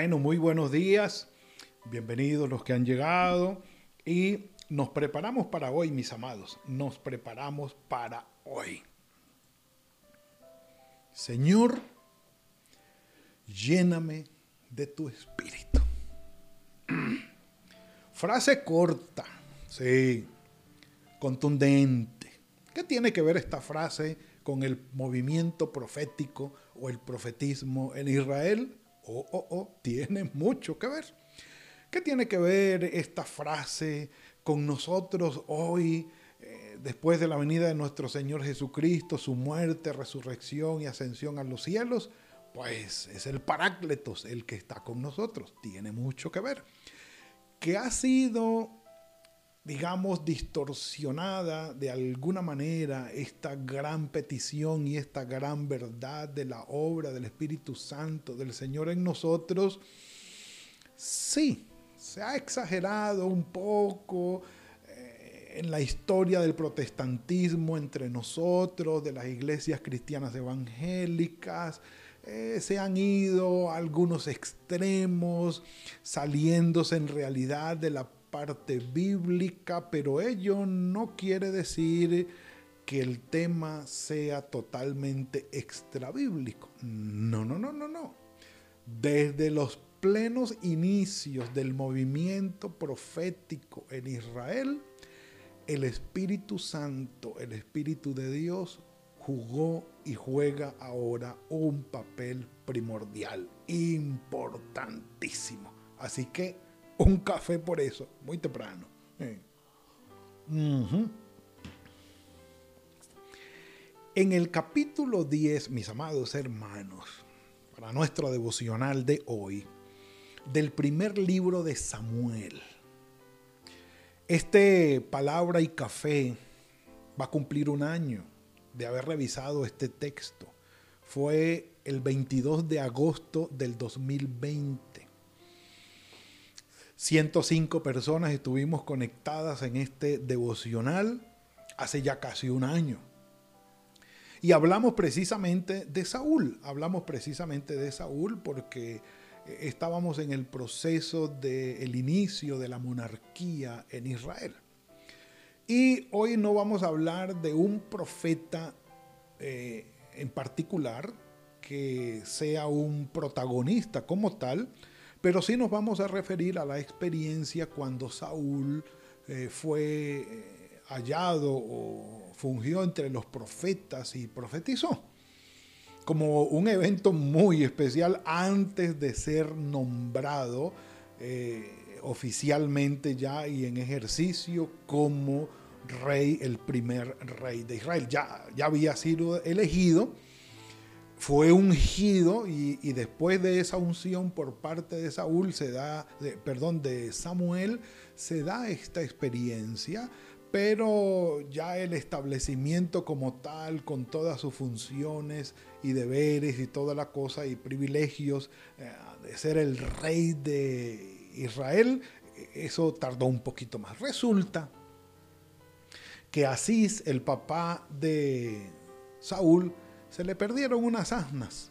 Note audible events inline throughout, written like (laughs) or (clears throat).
Bueno, muy buenos días. Bienvenidos los que han llegado. Y nos preparamos para hoy, mis amados. Nos preparamos para hoy. Señor, lléname de tu espíritu. (clears throat) Frase corta, sí, contundente. ¿Qué tiene que ver esta frase con el movimiento profético o el profetismo en Israel? Oh, oh, oh, tiene mucho que ver. ¿Qué tiene que ver esta frase con nosotros hoy, eh, después de la venida de nuestro Señor Jesucristo, su muerte, resurrección y ascensión a los cielos? Pues es el Parácletos el que está con nosotros. Tiene mucho que ver. Que ha sido, digamos, distorsionada de alguna manera esta gran petición y esta gran verdad de la obra del Espíritu Santo del Señor en nosotros. Sí, se ha exagerado un poco eh, en la historia del protestantismo entre nosotros, de las iglesias cristianas evangélicas, eh, se han ido a algunos extremos, saliéndose en realidad de la parte bíblica, pero ello no quiere decir que el tema sea totalmente extra bíblico. No, no, no, no, no. Desde los plenos inicios del movimiento profético en Israel, el Espíritu Santo, el Espíritu de Dios, jugó y juega ahora un papel primordial, importantísimo. Así que un café por eso, muy temprano. En el capítulo 10, mis amados hermanos, para nuestro devocional de hoy, del primer libro de Samuel. Este palabra y café va a cumplir un año de haber revisado este texto. Fue el 22 de agosto del 2020. 105 personas estuvimos conectadas en este devocional hace ya casi un año. Y hablamos precisamente de Saúl. Hablamos precisamente de Saúl porque estábamos en el proceso del inicio de la monarquía en Israel. Y hoy no vamos a hablar de un profeta eh, en particular que sea un protagonista como tal, pero sí nos vamos a referir a la experiencia cuando Saúl eh, fue eh, hallado o fungió entre los profetas y profetizó como un evento muy especial antes de ser nombrado eh, oficialmente ya y en ejercicio como rey, el primer rey de Israel. Ya, ya había sido elegido, fue ungido y, después de esa unción por parte de Saúl se da, perdón, de Samuel, se da esta experiencia pero ya el establecimiento como tal, con todas sus funciones y deberes y toda la cosa y privilegios eh, de ser el rey de Israel, eso tardó un poquito más. Resulta que Asís, el papá de Saúl, se le perdieron unas asnas.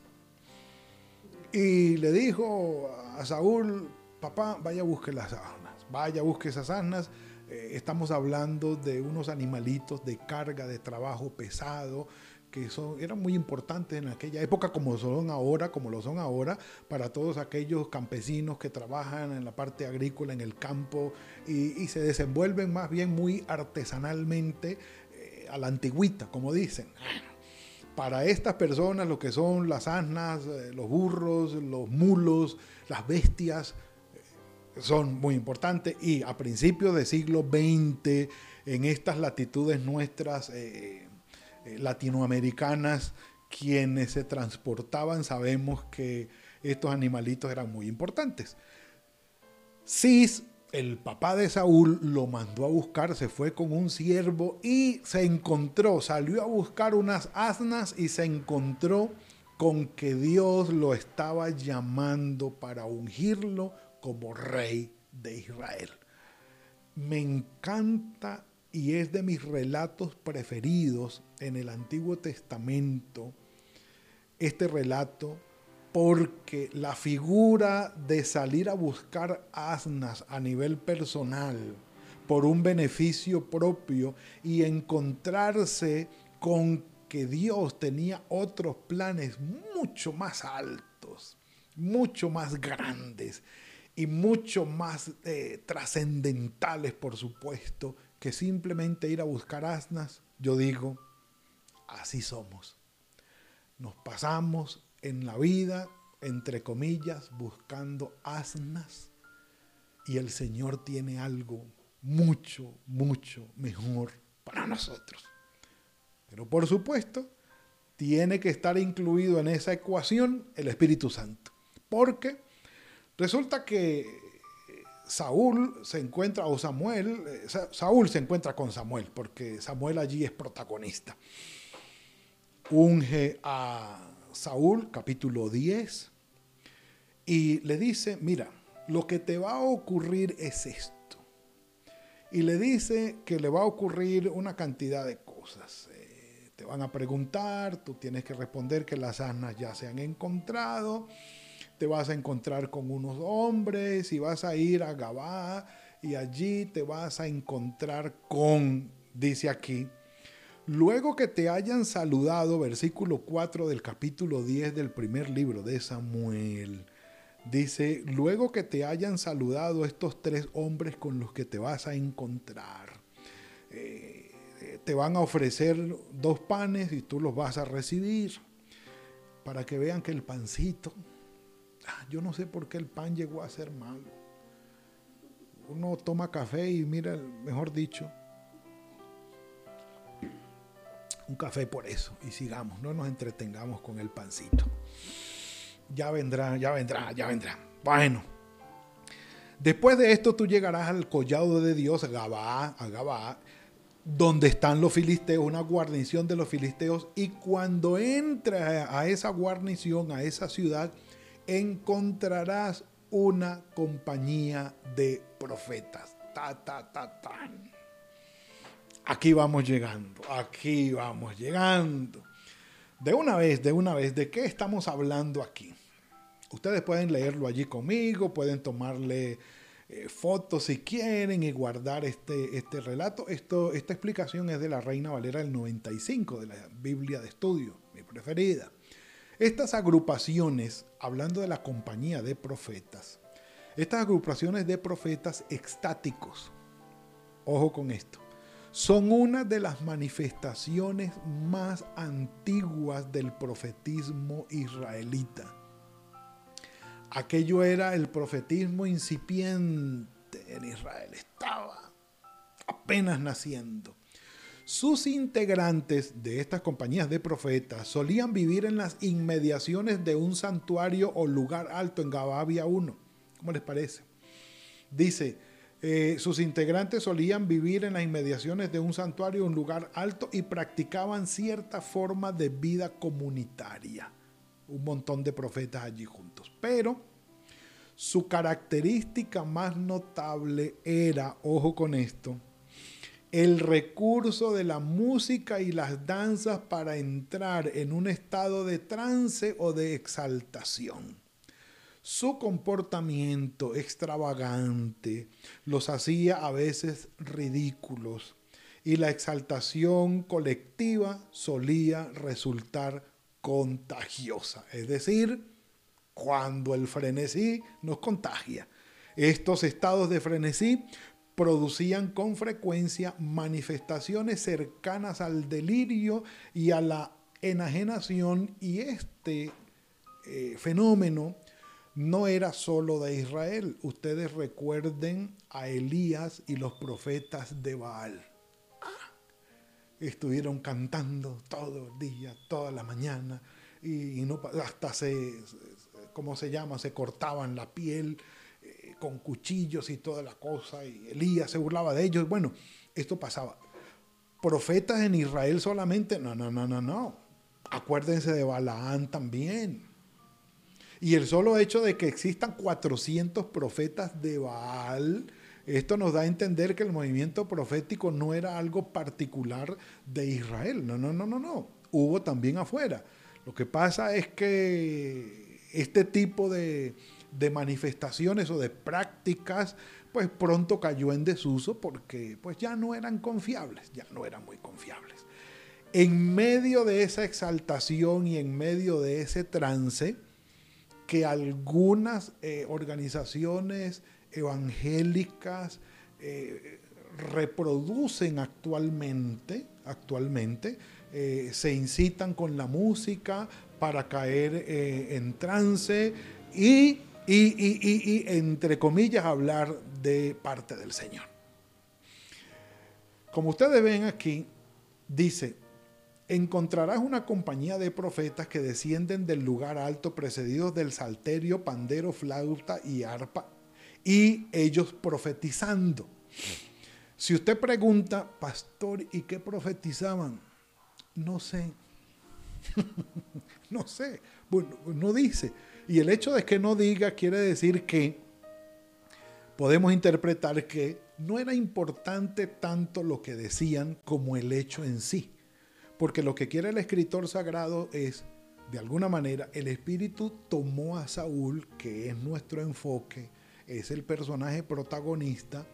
Y le dijo a Saúl, papá, vaya buscar las asnas, vaya buscar esas asnas eh, estamos hablando de unos animalitos de carga, de trabajo pesado, que son, eran muy importantes en aquella época como son ahora, como lo son ahora, para todos aquellos campesinos que trabajan en la parte agrícola, en el campo, y, se desenvuelven más bien muy artesanalmente eh, a la antigüita, como dicen. Para estas personas lo que son las asnas, eh, los burros, los mulos, las bestias, son muy importantes y a principios del siglo XX, en estas latitudes nuestras eh, eh, latinoamericanas, quienes se transportaban sabemos que estos animalitos eran muy importantes. Cis, el papá de Saúl, lo mandó a buscar, se fue con un siervo y se encontró, salió a buscar unas asnas y se encontró con que Dios lo estaba llamando para ungirlo como rey de Israel. Me encanta y es de mis relatos preferidos en el Antiguo Testamento este relato porque la figura de salir a buscar asnas a nivel personal por un beneficio propio y encontrarse con que Dios tenía otros planes mucho más altos, mucho más grandes y mucho más eh, trascendentales, por supuesto, que simplemente ir a buscar asnas, yo digo, así somos. Nos pasamos en la vida, entre comillas, buscando asnas y el Señor tiene algo mucho, mucho mejor para nosotros. Pero por supuesto, tiene que estar incluido en esa ecuación el Espíritu Santo. Porque resulta que Saúl se encuentra, o Samuel, eh, Saúl se encuentra con Samuel, porque Samuel allí es protagonista. Unge a Saúl, capítulo 10, y le dice, mira, lo que te va a ocurrir es esto. Y le dice que le va a ocurrir una cantidad de cosas. Eh, te van a preguntar, tú tienes que responder que las asnas ya se han encontrado te vas a encontrar con unos hombres y vas a ir a Gabá y allí te vas a encontrar con, dice aquí, luego que te hayan saludado, versículo 4 del capítulo 10 del primer libro de Samuel, dice, luego que te hayan saludado estos tres hombres con los que te vas a encontrar, eh, te van a ofrecer dos panes y tú los vas a recibir para que vean que el pancito Ah, yo no sé por qué el pan llegó a ser malo. Uno toma café y mira, mejor dicho, un café por eso y sigamos, no nos entretengamos con el pancito. Ya vendrá, ya vendrá, ya vendrá. Bueno, después de esto tú llegarás al collado de Dios, a Gabá, a Gabá, donde están los filisteos, una guarnición de los filisteos, y cuando entra a esa guarnición, a esa ciudad, encontrarás una compañía de profetas. Ta, ta, ta, Aquí vamos llegando, aquí vamos llegando. De una vez, de una vez, ¿de qué estamos hablando aquí? Ustedes pueden leerlo allí conmigo, pueden tomarle eh, fotos si quieren y guardar este, este relato. Esto, esta explicación es de la Reina Valera del 95, de la Biblia de Estudio, mi preferida. Estas agrupaciones, hablando de la compañía de profetas, estas agrupaciones de profetas extáticos, ojo con esto, son una de las manifestaciones más antiguas del profetismo israelita. Aquello era el profetismo incipiente en Israel, estaba apenas naciendo. Sus integrantes de estas compañías de profetas solían vivir en las inmediaciones de un santuario o lugar alto en Gababia 1. ¿Cómo les parece? Dice, eh, sus integrantes solían vivir en las inmediaciones de un santuario un lugar alto y practicaban cierta forma de vida comunitaria. Un montón de profetas allí juntos. Pero su característica más notable era, ojo con esto, el recurso de la música y las danzas para entrar en un estado de trance o de exaltación. Su comportamiento extravagante los hacía a veces ridículos y la exaltación colectiva solía resultar contagiosa, es decir, cuando el frenesí nos contagia. Estos estados de frenesí producían con frecuencia manifestaciones cercanas al delirio y a la enajenación y este eh, fenómeno no era solo de Israel. Ustedes recuerden a Elías y los profetas de Baal. estuvieron cantando todo el día, toda la mañana, y, no, hasta se, ¿cómo se llama? Se cortaban la piel eh, con cuchillos y toda la cosa, y Elías se burlaba de ellos. Bueno, esto pasaba. Profetas en Israel solamente, no, no, no, no, no. Acuérdense de Balaán también. Y el solo hecho de que existan 400 profetas de Baal, esto nos da a entender que el movimiento profético no era algo particular de Israel. No, no, no, no, no. Hubo también afuera. Lo que pasa es que este tipo de, de manifestaciones o de prácticas, pues pronto cayó en desuso porque pues ya no eran confiables, ya no eran muy confiables. En medio de esa exaltación y en medio de ese trance, que algunas eh, organizaciones evangélicas eh, reproducen actualmente, actualmente eh, se incitan con la música para caer en trance y, y, entre comillas, hablar de parte del Señor. Como ustedes ven aquí, dice, encontrarás una compañía de profetas que descienden del lugar alto precedidos del salterio, pandero, flauta y arpa, y ellos profetizando. Si usted pregunta, pastor, ¿y qué profetizaban? No sé. (laughs) no sé. Bueno, no dice. Y el hecho de que no diga quiere decir que podemos interpretar que no era importante tanto lo que decían como el hecho en sí. Porque lo que quiere el escritor sagrado es, de alguna manera, el Espíritu tomó a Saúl, que es nuestro enfoque, es el personaje protagonista,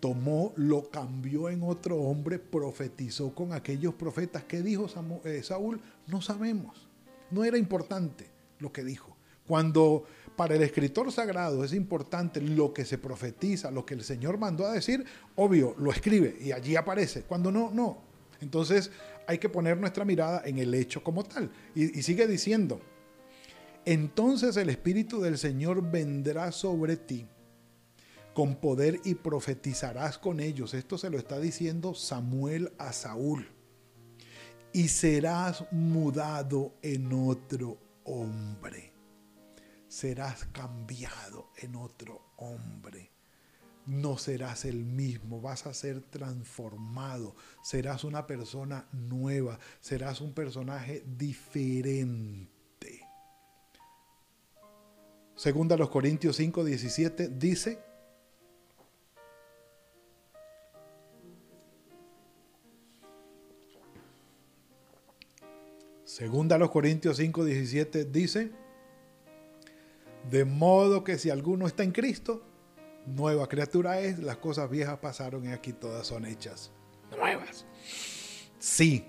tomó, lo cambió en otro hombre, profetizó con aquellos profetas. ¿Qué dijo eh, Saúl? No sabemos. No era importante lo que dijo. Cuando para el escritor sagrado es importante lo que se profetiza, lo que el Señor mandó a decir, obvio, lo escribe y allí aparece. Cuando no, no. Entonces hay que poner nuestra mirada en el hecho como tal. Y, sigue diciendo, entonces el Espíritu del Señor vendrá sobre ti con poder y profetizarás con ellos. Esto se lo está diciendo Samuel a Saúl. Y serás mudado en otro hombre. Serás cambiado en otro hombre no serás el mismo, vas a ser transformado, serás una persona nueva, serás un personaje diferente. Segunda los Corintios 5, 17 dice, Segunda los Corintios 5, 17 dice, de modo que si alguno está en Cristo, nueva criatura es, las cosas viejas pasaron y aquí todas son hechas nuevas. Sí,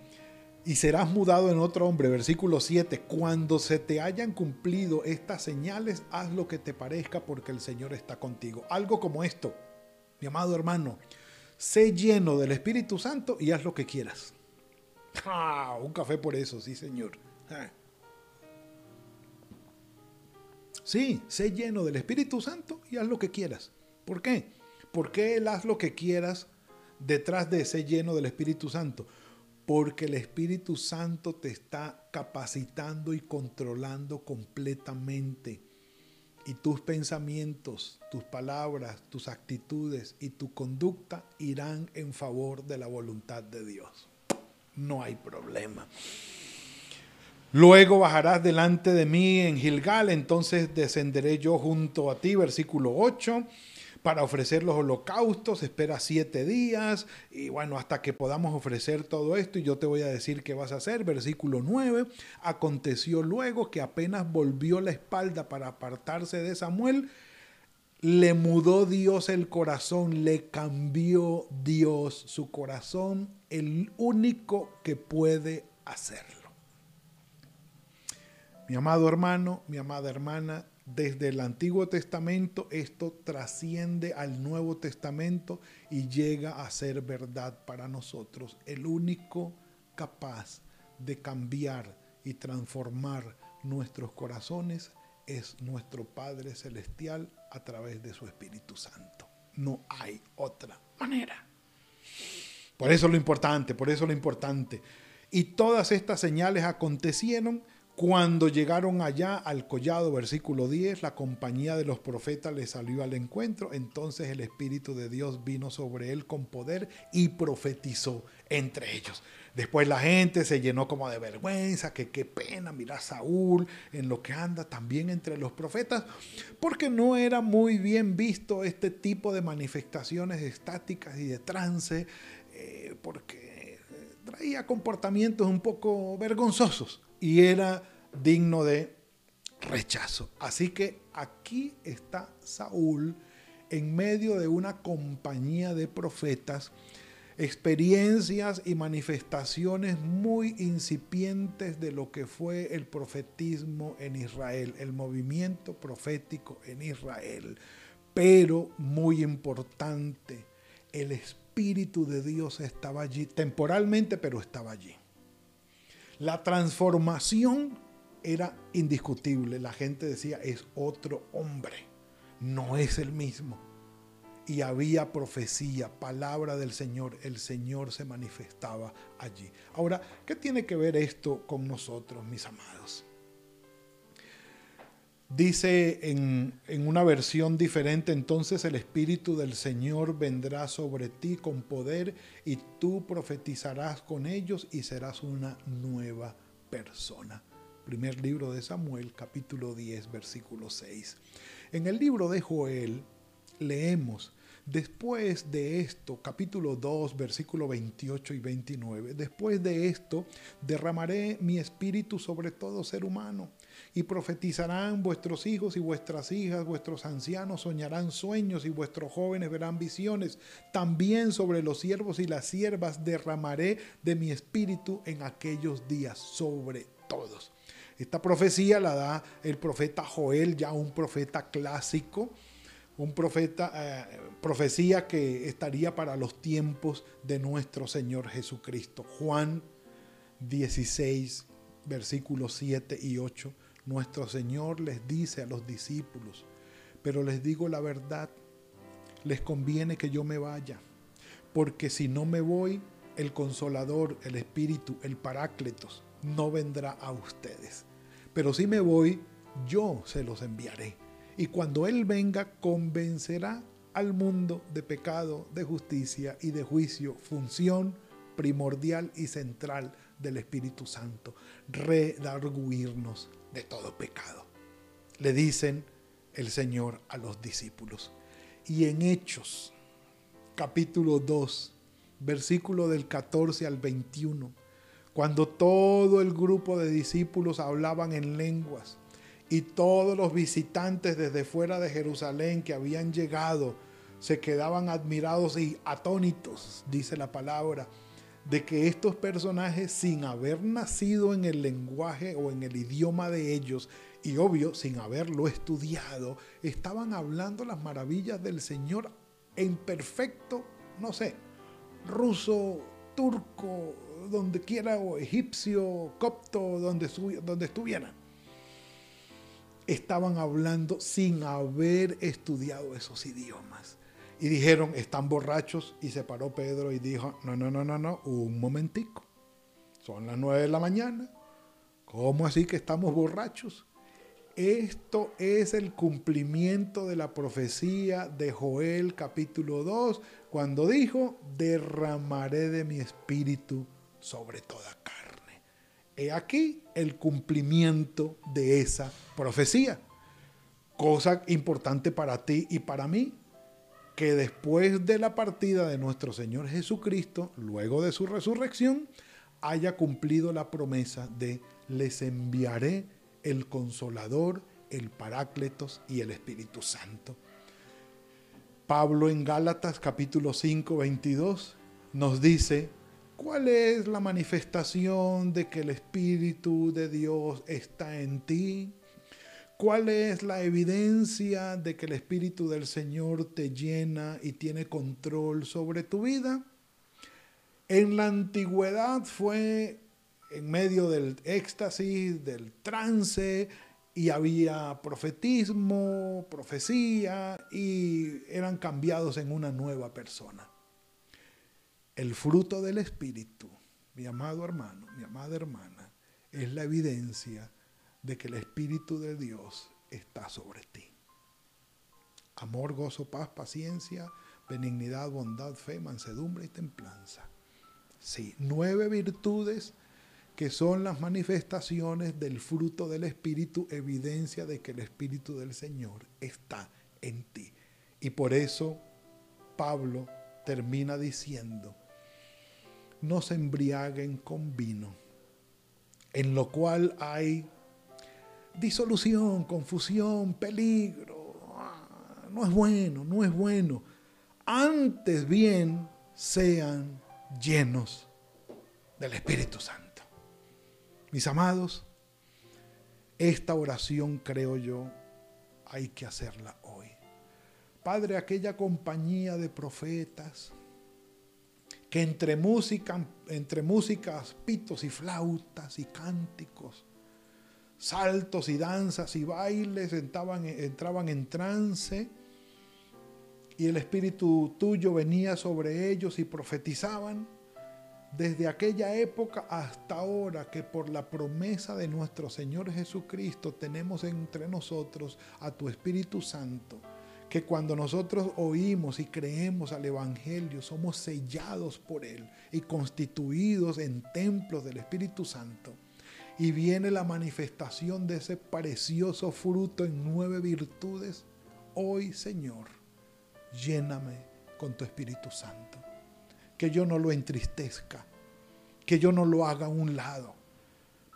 y serás mudado en otro hombre. Versículo 7. Cuando se te hayan cumplido estas señales, haz lo que te parezca porque el Señor está contigo. Algo como esto, mi amado hermano, sé lleno del Espíritu Santo y haz lo que quieras. Ah, un café por eso, sí, Señor. Ah. Sí, sé lleno del Espíritu Santo y haz lo que quieras. ¿Por qué? Porque Él haz lo que quieras detrás de ese lleno del Espíritu Santo. Porque el Espíritu Santo te está capacitando y controlando completamente. Y tus pensamientos, tus palabras, tus actitudes y tu conducta irán en favor de la voluntad de Dios. No hay problema. Luego bajarás delante de mí en Gilgal, entonces descenderé yo junto a ti, versículo 8 para ofrecer los holocaustos, espera siete días y bueno, hasta que podamos ofrecer todo esto y yo te voy a decir qué vas a hacer. Versículo 9, aconteció luego que apenas volvió la espalda para apartarse de Samuel, le mudó Dios el corazón, le cambió Dios su corazón, el único que puede hacerlo. Mi amado hermano, mi amada hermana, desde el Antiguo Testamento, esto trasciende al Nuevo Testamento y llega a ser verdad para nosotros. El único capaz de cambiar y transformar nuestros corazones es nuestro Padre Celestial a través de su Espíritu Santo. No hay otra manera. Por eso lo importante, por eso lo importante. Y todas estas señales acontecieron cuando llegaron allá al collado, versículo 10, la compañía de los profetas le salió al encuentro, entonces el Espíritu de Dios vino sobre él con poder y profetizó entre ellos. Después la gente se llenó como de vergüenza, que qué pena, mira Saúl en lo que anda también entre los profetas, porque no era muy bien visto este tipo de manifestaciones estáticas y de trance, eh, porque traía comportamientos un poco vergonzosos y era digno de rechazo. Así que aquí está Saúl en medio de una compañía de profetas, experiencias y manifestaciones muy incipientes de lo que fue el profetismo en Israel, el movimiento profético en Israel. Pero muy importante, el Espíritu de Dios estaba allí, temporalmente, pero estaba allí. La transformación era indiscutible. La gente decía, es otro hombre, no es el mismo. Y había profecía, palabra del Señor, el Señor se manifestaba allí. Ahora, ¿qué tiene que ver esto con nosotros, mis amados? Dice en, una versión diferente, entonces el Espíritu del Señor vendrá sobre ti con poder y tú profetizarás con ellos y serás una nueva persona. Primer libro de Samuel, capítulo 10, versículo 6. En el libro de Joel leemos, después de esto, capítulo 2, versículo 28 y 29, después de esto derramaré mi espíritu sobre todo ser humano y profetizarán vuestros hijos y vuestras hijas, vuestros ancianos soñarán sueños y vuestros jóvenes verán visiones. También sobre los siervos y las siervas derramaré de mi espíritu en aquellos días, sobre todos. Esta profecía la da el profeta Joel, ya un profeta clásico, un profeta, eh, profecía que estaría para los tiempos de nuestro Señor Jesucristo. Juan 16, versículos 7 y 8 nuestro Señor les dice a los discípulos, pero les digo la verdad, les conviene que yo me vaya, porque si no me voy, el consolador, el Espíritu, el Parácletos, no vendrá a ustedes. Pero si me voy, yo se los enviaré. Y cuando Él venga, convencerá al mundo de pecado, de justicia y de juicio, función primordial y central del Espíritu Santo, redarguirnos de todo pecado. Le dicen el Señor a los discípulos. Y en Hechos, capítulo 2, versículo del 14 al 21, cuando todo el grupo de discípulos hablaban en lenguas y todos los visitantes desde fuera de Jerusalén que habían llegado se quedaban admirados y atónitos, dice la palabra, de que estos personajes, sin haber nacido en el lenguaje o en el idioma de ellos, y obvio, sin haberlo estudiado, estaban hablando las maravillas del Señor en perfecto, no sé, ruso, turco, donde quiera, o egipcio, copto, donde, donde estuvieran. Estaban hablando sin haber estudiado esos idiomas. Y dijeron, están borrachos. Y se paró Pedro y dijo, no, no, no, no, no, un momentico. Son las nueve de la mañana. ¿Cómo así que estamos borrachos? Esto es el cumplimiento de la profecía de Joel capítulo 2, cuando dijo, derramaré de mi espíritu sobre toda carne. He aquí el cumplimiento de esa profecía. Cosa importante para ti y para mí, que después de la partida de nuestro Señor Jesucristo, luego de su resurrección, haya cumplido la promesa de les enviaré el consolador, el parácletos y el Espíritu Santo. Pablo en Gálatas capítulo 5, 22 nos dice, ¿cuál es la manifestación de que el Espíritu de Dios está en ti? ¿Cuál es la evidencia de que el Espíritu del Señor te llena y tiene control sobre tu vida? En la antigüedad fue en medio del éxtasis, del trance, y había profetismo, profecía, y eran cambiados en una nueva persona. El fruto del Espíritu, mi amado hermano, mi amada hermana, es la evidencia de que el Espíritu de Dios está sobre ti. Amor, gozo, paz, paciencia, benignidad, bondad, fe, mansedumbre y templanza. Sí, nueve virtudes que son las manifestaciones del fruto del Espíritu, evidencia de que el Espíritu del Señor está en ti. Y por eso Pablo termina diciendo, no se embriaguen con vino, en lo cual hay disolución, confusión, peligro. Ah, no es bueno, no es bueno. Antes bien sean llenos del Espíritu Santo. Mis amados, esta oración creo yo hay que hacerla hoy. Padre, aquella compañía de profetas que entre música, entre músicas, pitos y flautas y cánticos, saltos y danzas y bailes entraban, en trance y el espíritu tuyo venía sobre ellos y profetizaban desde aquella época hasta ahora que por la promesa de nuestro Señor Jesucristo tenemos entre nosotros a tu Espíritu Santo, que cuando nosotros oímos y creemos al Evangelio somos sellados por Él y constituidos en templos del Espíritu Santo. Y viene la manifestación de ese precioso fruto en nueve virtudes. Hoy, Señor, lléname con tu Espíritu Santo que yo no lo entristezca, que yo no lo haga a un lado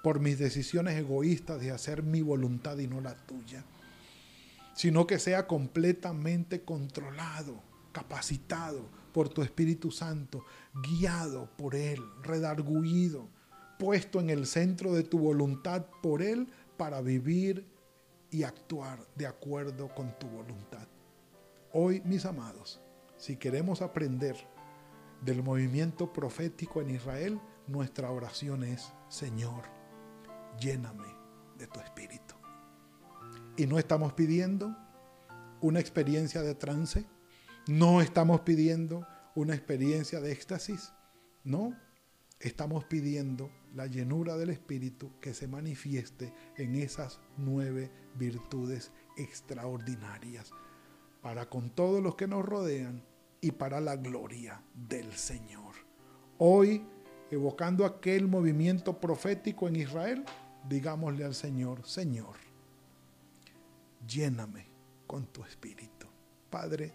por mis decisiones egoístas de hacer mi voluntad y no la tuya, sino que sea completamente controlado, capacitado por tu Espíritu Santo, guiado por Él, redarguido, puesto en el centro de tu voluntad por Él para vivir y actuar de acuerdo con tu voluntad. Hoy, mis amados, si queremos aprender del movimiento profético en Israel, nuestra oración es, Señor, lléname de tu espíritu. Y no estamos pidiendo una experiencia de trance, no estamos pidiendo una experiencia de éxtasis, no, estamos pidiendo la llenura del Espíritu que se manifieste en esas nueve virtudes extraordinarias para con todos los que nos rodean y para la gloria del Señor. Hoy, evocando aquel movimiento profético en Israel, digámosle al Señor, Señor, lléname con tu espíritu. Padre,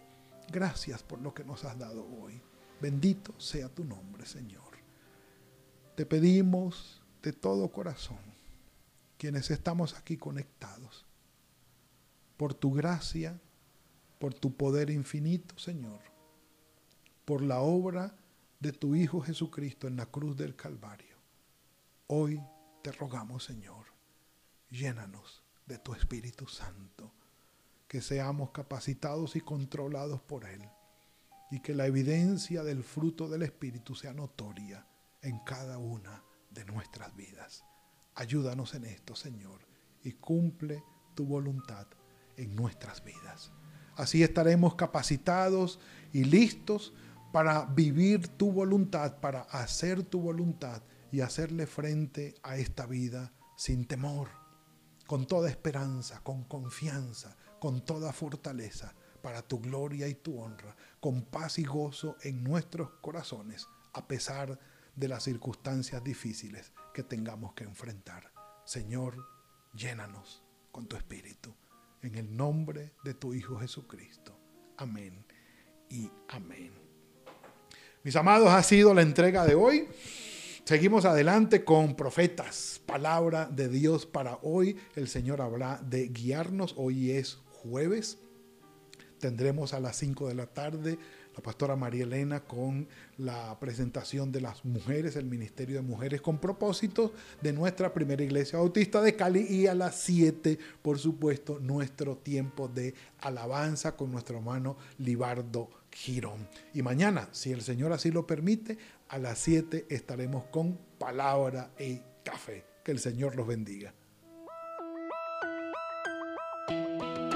gracias por lo que nos has dado hoy. Bendito sea tu nombre, Señor. Te pedimos de todo corazón, quienes estamos aquí conectados, por tu gracia, por tu poder infinito, Señor por la obra de tu Hijo Jesucristo en la cruz del Calvario. Hoy te rogamos, Señor, llénanos de tu Espíritu Santo, que seamos capacitados y controlados por Él, y que la evidencia del fruto del Espíritu sea notoria en cada una de nuestras vidas. Ayúdanos en esto, Señor, y cumple tu voluntad en nuestras vidas. Así estaremos capacitados y listos para vivir tu voluntad, para hacer tu voluntad y hacerle frente a esta vida sin temor, con toda esperanza, con confianza, con toda fortaleza, para tu gloria y tu honra, con paz y gozo en nuestros corazones, a pesar de las circunstancias difíciles que tengamos que enfrentar. Señor, llénanos con tu Espíritu. En el nombre de tu Hijo Jesucristo. Amén y amén. Mis amados, ha sido la entrega de hoy. Seguimos adelante con profetas, palabra de Dios para hoy. El Señor habrá de guiarnos. Hoy es jueves. Tendremos a las 5 de la tarde la pastora María Elena con la presentación de las mujeres, el Ministerio de Mujeres con propósitos de nuestra primera iglesia bautista de Cali y a las 7, por supuesto, nuestro tiempo de alabanza con nuestro hermano Libardo Girón. Y mañana, si el Señor así lo permite, a las 7 estaremos con palabra y café. Que el Señor los bendiga.